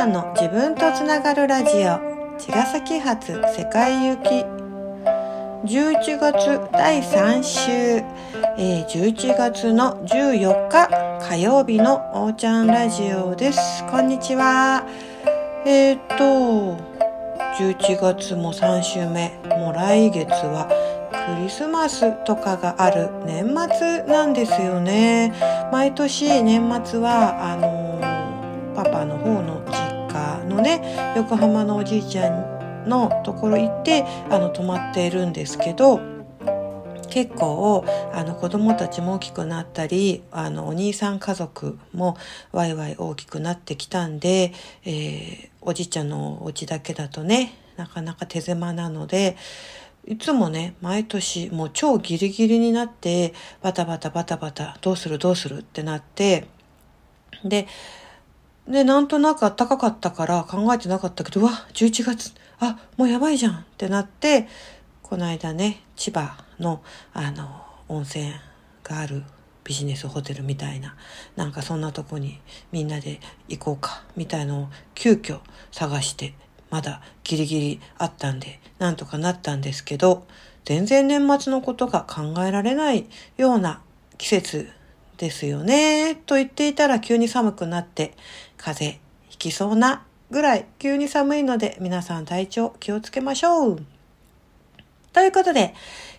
ゃんの自分とつながるラジオ茅ヶ崎発世界行き。11月第3週、えー、11月の14日火曜日のおーちゃんラジオです。こんにちは。えっ、ー、と11月も3週目。もう来月はクリスマスとかがある。年末なんですよね。毎年年末はあのー、パパの方ののね横浜のおじいちゃんのところ行ってあの泊まっているんですけど結構あの子供たちも大きくなったりあのお兄さん家族もワイワイ大きくなってきたんで、えー、おじいちゃんのお家だけだとねなかなか手狭なのでいつもね、毎年もう超ギリギリになって、バタバタバタバタ、どうするどうするってなって、で、で、なんとなく暖かかったから考えてなかったけど、うわ、11月、あ、もうやばいじゃんってなって、この間ね、千葉の、あの、温泉があるビジネスホテルみたいな、なんかそんなとこにみんなで行こうか、みたいのを急遽探してまだギリギリあったんで、なんとかなったんですけど、全然年末のことが考えられないような季節ですよね。と言っていたら急に寒くなって風邪ひきそうなぐらい急に寒いので皆さん体調気をつけましょう。ということで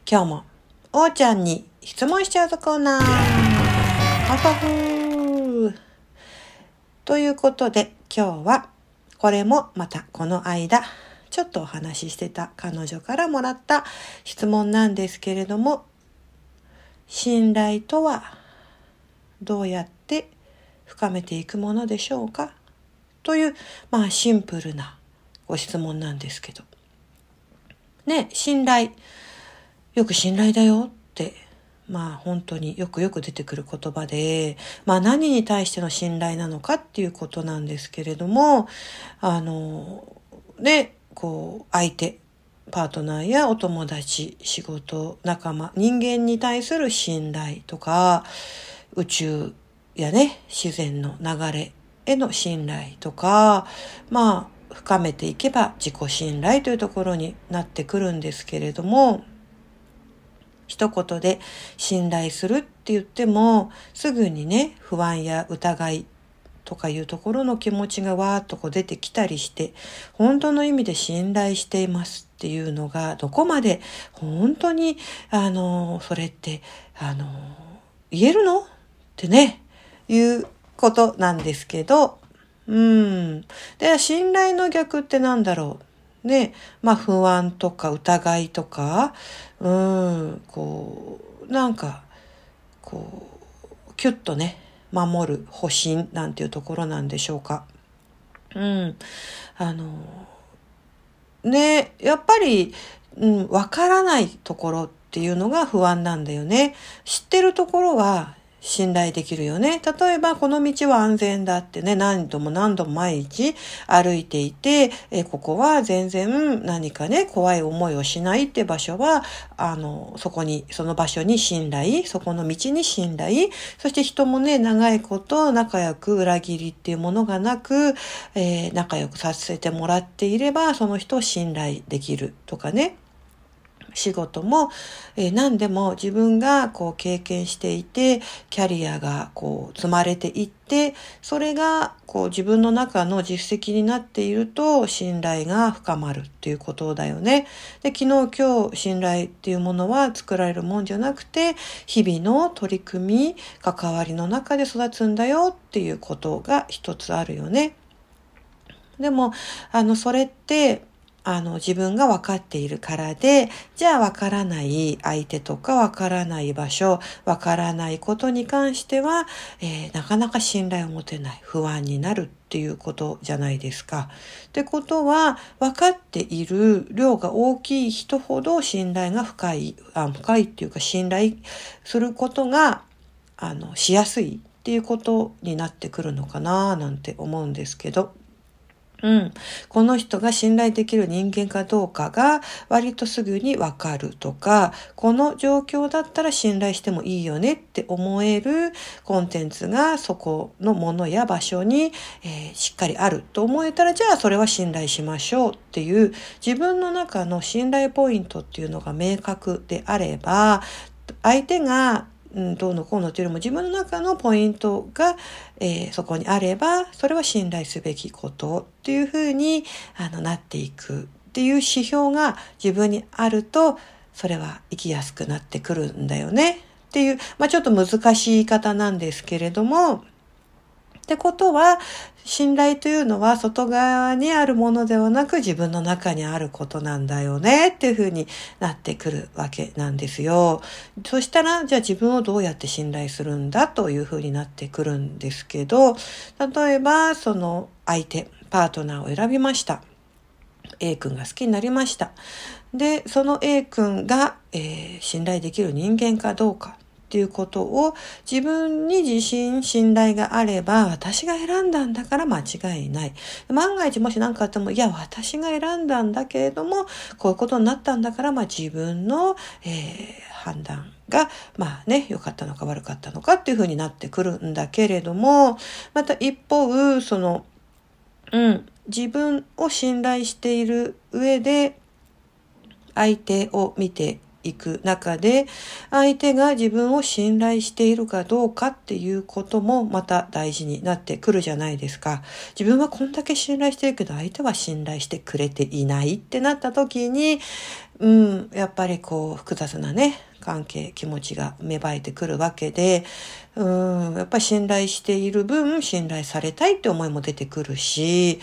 今日もおーちゃんに質問しちゃうとコーナー。パパフー。ということで今日はこれもまたこの間、ちょっとお話ししてた彼女からもらった質問なんですけれども、信頼とはどうやって深めていくものでしょうか？という、まあシンプルなご質問なんですけど。ね、信頼。よく信頼だよってまあ本当によくよく出てくる言葉で、まあ何に対しての信頼なのかっていうことなんですけれども、あの、ね、こう、相手、パートナーやお友達、仕事、仲間、人間に対する信頼とか、宇宙やね、自然の流れへの信頼とか、まあ、深めていけば自己信頼というところになってくるんですけれども、一言で信頼するって言っても、すぐにね、不安や疑いとかいうところの気持ちがわーっとこう出てきたりして、本当の意味で信頼していますっていうのが、どこまで本当に、あの、それって、あの、言えるの？ってね、いうことなんですけど、うん。で、信頼の逆って何だろうね、まあ不安とか疑いとか、うん、こう、なんか、こう、キュッとね、守る保身なんていうところなんでしょうか。うん。あの、ね、やっぱり、うん、わからないところっていうのが不安なんだよね。知ってるところは信頼できるよね。例えば、この道は安全だってね、何度も何度も毎日歩いていて、えここは全然何かね、怖い思いをしないって場所は、あの、そこに、その場所に信頼、そこの道に信頼、そして人もね、長いこと仲良く裏切りっていうものがなく、えー、仲良くさせてもらっていれば、その人を信頼できるとかね。仕事も、えー、何でも自分がこう経験していて、キャリアがこう積まれていって、それがこう自分の中の実績になっていると信頼が深まるっていうことだよね。で、昨日今日信頼っていうものは作られるもんじゃなくて、日々の取り組み、関わりの中で育つんだよっていうことが一つあるよね。でも、あの、それって、あの、自分が分かっているからで、じゃあ分からない相手とか分からない場所、分からないことに関しては、えー、なかなか信頼を持てない、不安になるっていうことじゃないですか。ってことは、分かっている量が大きい人ほど信頼が深い、あ深いっていうか信頼することが、あの、しやすいっていうことになってくるのかななんて思うんですけど。うん。この人が信頼できる人間かどうかが割とすぐにわかるとか、この状況だったら信頼してもいいよねって思えるコンテンツがそこのものや場所に、えー、しっかりあると思えたら、じゃあそれは信頼しましょうっていう自分の中の信頼ポイントっていうのが明確であれば、相手がうん、どうのこうのというよりも自分の中のポイントが、えー、そこにあれば、それは信頼すべきことっていうふうにあのなっていくっていう指標が自分にあると、それは生きやすくなってくるんだよねっていう、まあちょっと難しい言い方なんですけれども、ってことは、信頼というのは外側にあるものではなく自分の中にあることなんだよねっていうふうになってくるわけなんですよ。そしたら、じゃあ自分をどうやって信頼するんだというふうになってくるんですけど、例えば、その相手、パートナーを選びました。A 君が好きになりました。で、その A 君が、えー、信頼できる人間かどうかっていうことを自分に自信、信頼があれば、私が選んだんだから間違いない。万が一もし何かあっても、いや、私が選んだんだけれども、こういうことになったんだから、まあ自分の、えー、判断が、まあね、良かったのか悪かったのかっていうふうになってくるんだけれども、また一方、その、うん、自分を信頼している上で、相手を見ていく中で、相手が自分を信頼しているかどうかっていうこともまた大事になってくるじゃないですか。自分はこんだけ信頼してるけど、相手は信頼してくれていないってなった時に、うん、やっぱりこう、複雑なね、関係、気持ちが芽生えてくるわけで、うん、やっぱり信頼している分、信頼されたいって思いも出てくるし、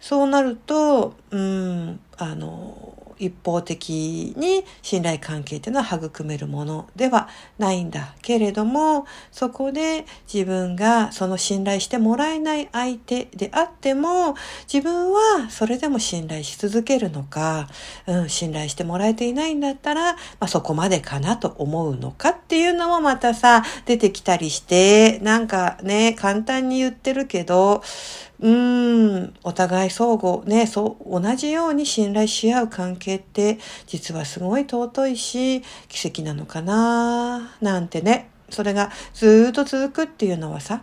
そうなると、うん、あの、一方的に信頼関係っていうのは育めるものではないんだけれども、そこで自分がその信頼してもらえない相手であっても、自分はそれでも信頼し続けるのか、うん、信頼してもらえていないんだったら、まあ、そこまでかなと思うのかっていうのもまたさ、出てきたりして、なんかね、簡単に言ってるけど、うーん、お互い相互ね、そう、同じように信頼し合う関係って実はすごい尊いし、奇跡なのかななんてね、それがずっと続くっていうのはさ、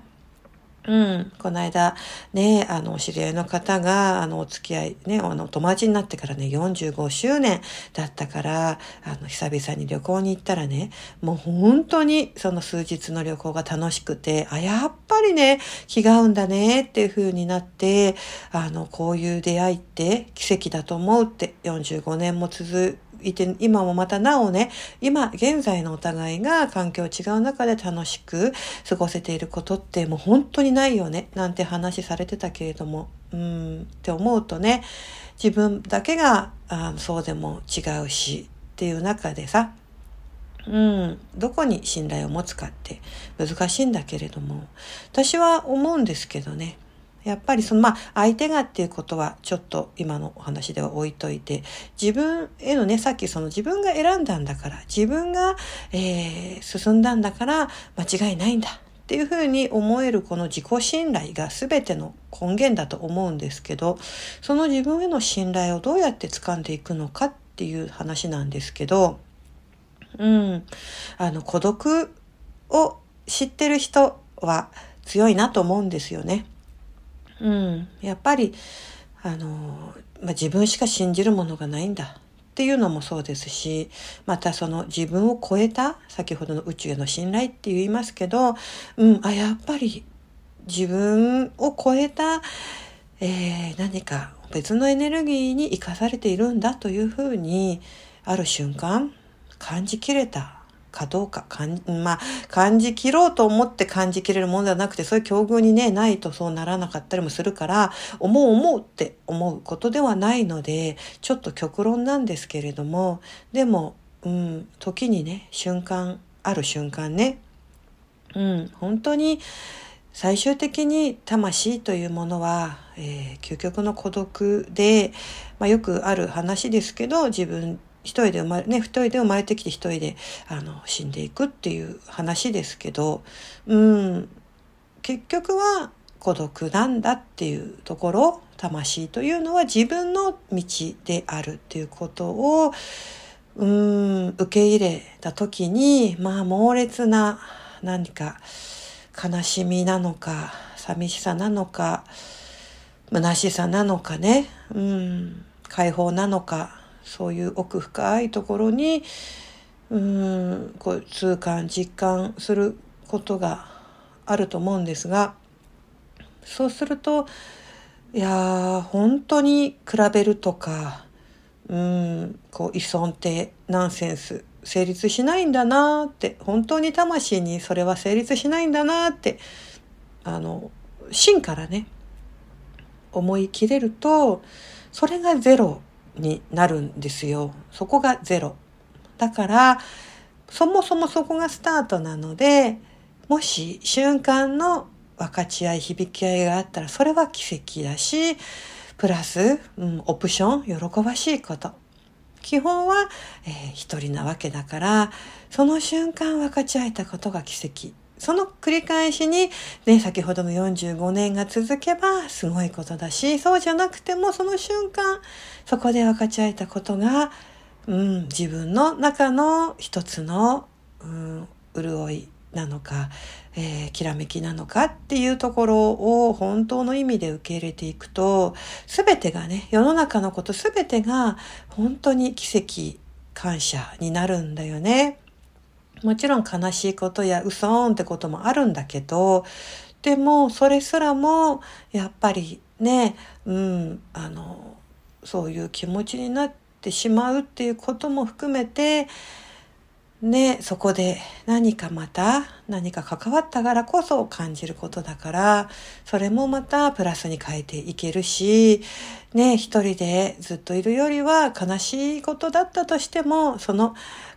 うん。この間、ね、あの、お知り合いの方が、あの、お付き合い、ね、あの、友達になってからね、45周年だったから、あの、久々に旅行に行ったらね、もう本当に、その数日の旅行が楽しくて、あ、やっぱりね、気が合うんだね、っていう風になって、あの、こういう出会いって奇跡だと思うって、45年も続いて、今もまたなおね、今現在のお互いが環境違う中で楽しく過ごせていることってもう本当にないよね、なんて話されてたけれども、うんって思うとね、自分だけがあそうでも違うしっていう中でさ、うん、どこに信頼を持つかって難しいんだけれども、私は思うんですけどね、やっぱりその、まあ、相手がっていうことはちょっと今のお話では置いといて、自分へのね、さっきその自分が選んだんだから、自分が、えー、進んだんだから間違いないんだっていうふうに思えるこの自己信頼が全ての根源だと思うんですけど、その自分への信頼をどうやって掴んでいくのかっていう話なんですけど、うん、あの、孤独を知ってる人は強いなと思うんですよね。うん、やっぱりあの、まあ、自分しか信じるものがないんだ。っていうのもそうですしまたその自分を超えた先ほどの宇宙への信頼って言いますけど、うん、あやっぱり自分を超えた、えー、何か別のエネルギーに生かされているんだというふうにある瞬間感じきれた。かどうか、かん、まあ、感じ切ろうと思って感じきれるものではなくて、そういう境遇にね、ないとそうならなかったりもするから、思う思うって思うことではないので、ちょっと極論なんですけれども、でも、うん、時にね、瞬間、ある瞬間ね、うん、本当に、最終的に魂というものは、えー、究極の孤独で、まあ、よくある話ですけど、自分一人で生まれ、ね、一人で生まれてきて一人で、あの、死んでいくっていう話ですけど、うん、結局は孤独なんだっていうところ魂というのは自分の道であるっていうことをうん受け入れた時にまあ猛烈な何か悲しみなのか寂しさなのか虚しさなのかねうん解放なのかそういう奥深いところにうんこう痛感実感することがあると思うんですがそうするといや本当に比べるとかうんこう依存ってナンセンス成立しないんだなって本当に魂にそれは成立しないんだなってあの真からね思い切れるとそれがゼロになるんですよ。そこがゼロ。だからそもそもそこがスタートなのでもし瞬間の分かち合い響き合いがあったらそれは奇跡だしプラス、うん、オプション喜ばしいこと。基本は、えー、一人なわけだからその瞬間分かち合えたことが奇跡。その繰り返しに、ね、先ほどの45年が続けばすごいことだしそうじゃなくてもその瞬間そこで分かち合えたことが、うん、自分の中の一つの、うん、潤いなのか、えー、きらめきなのかっていうところを本当の意味で受け入れていくと、すべてがね、世の中のことすべてが本当に奇跡、感謝になるんだよね。もちろん悲しいことや嘘ーんってこともあるんだけど、でもそれすらもやっぱりね、うん、あの、そういう気持ちになってしまうっていうことも含めて、ね、そこで何かまた何か関わったからこそ感じることだから、それもまたプラスに変えていけるし、ね、一人でずっといるよりは悲しいことだったとしても、その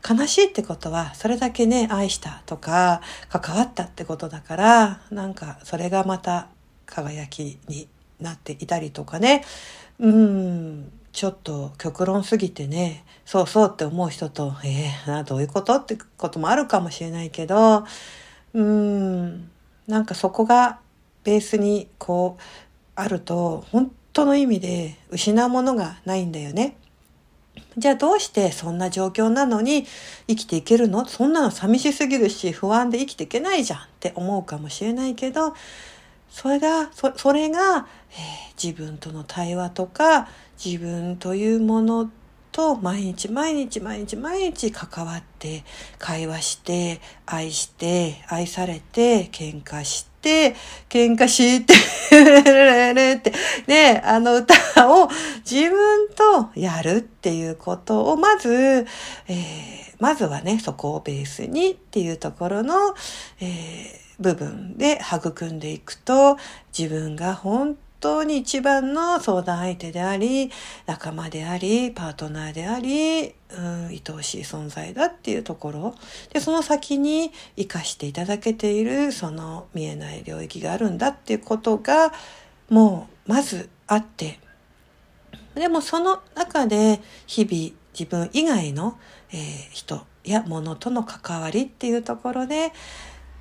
悲しいってことはそれだけね、愛したとか関わったってことだから、なんかそれがまた輝きになっていたりとかね、うん、ちょっと極論すぎてね、そうそうって思う人と、えー、どういうことってこともあるかもしれないけど、うん、なんかそこがベースにこうあると、本当の意味で失うものがないんだよね。じゃあどうしてそんな状況なのに生きていけるの？そんなの寂しすぎるし不安で生きていけないじゃんって思うかもしれないけど、それが、そそれが、えー、自分との対話とか自分というものと毎日毎日毎日毎日関わって会話して愛して愛されて喧嘩して喧嘩してって ねあの歌を自分とやるっていうことをまず、えー、まずはねそこをベースにっていうところの、えー、部分で育んでいくと自分が本当に一番の相談相手であり、仲間であり、パートナーであり、うん、愛おしい存在だっていうところ。で、その先に生かしていただけている、その見えない領域があるんだっていうことが、もう、まずあって、でもその中で日々自分以外の、えー、人や物との関わりっていうところで、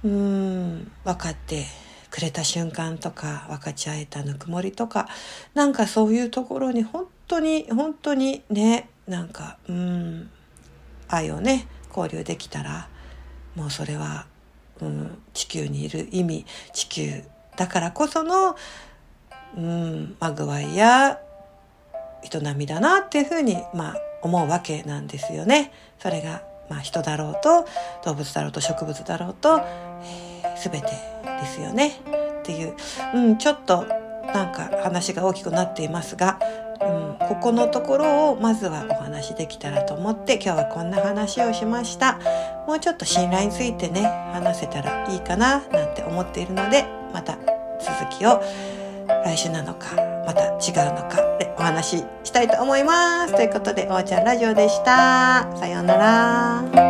うん、分かってくれた瞬間とか分かち合えたぬくもりとかなんかそういうところに本当に本当にねなんかうん愛をね交流できたらもうそれは、うん、地球にいる意味地球だからこその、うん、まぐわいや人並みだなっていうふうに、まあ、思うわけなんですよね。それが、まあ、人だろうと動物だろうと植物だろうと、えー、全てですよね。っていう、うん、ちょっとなんか話が大きくなっていますが、うん、ここのところをまずはお話できたらと思って今日はこんな話をしました。もうちょっと信頼についてね話せたらいいかななんて思っているのでまた続きを来週なのかまた違うのかでお話ししたいと思います。ということでおーちゃんラジオでした。さようなら。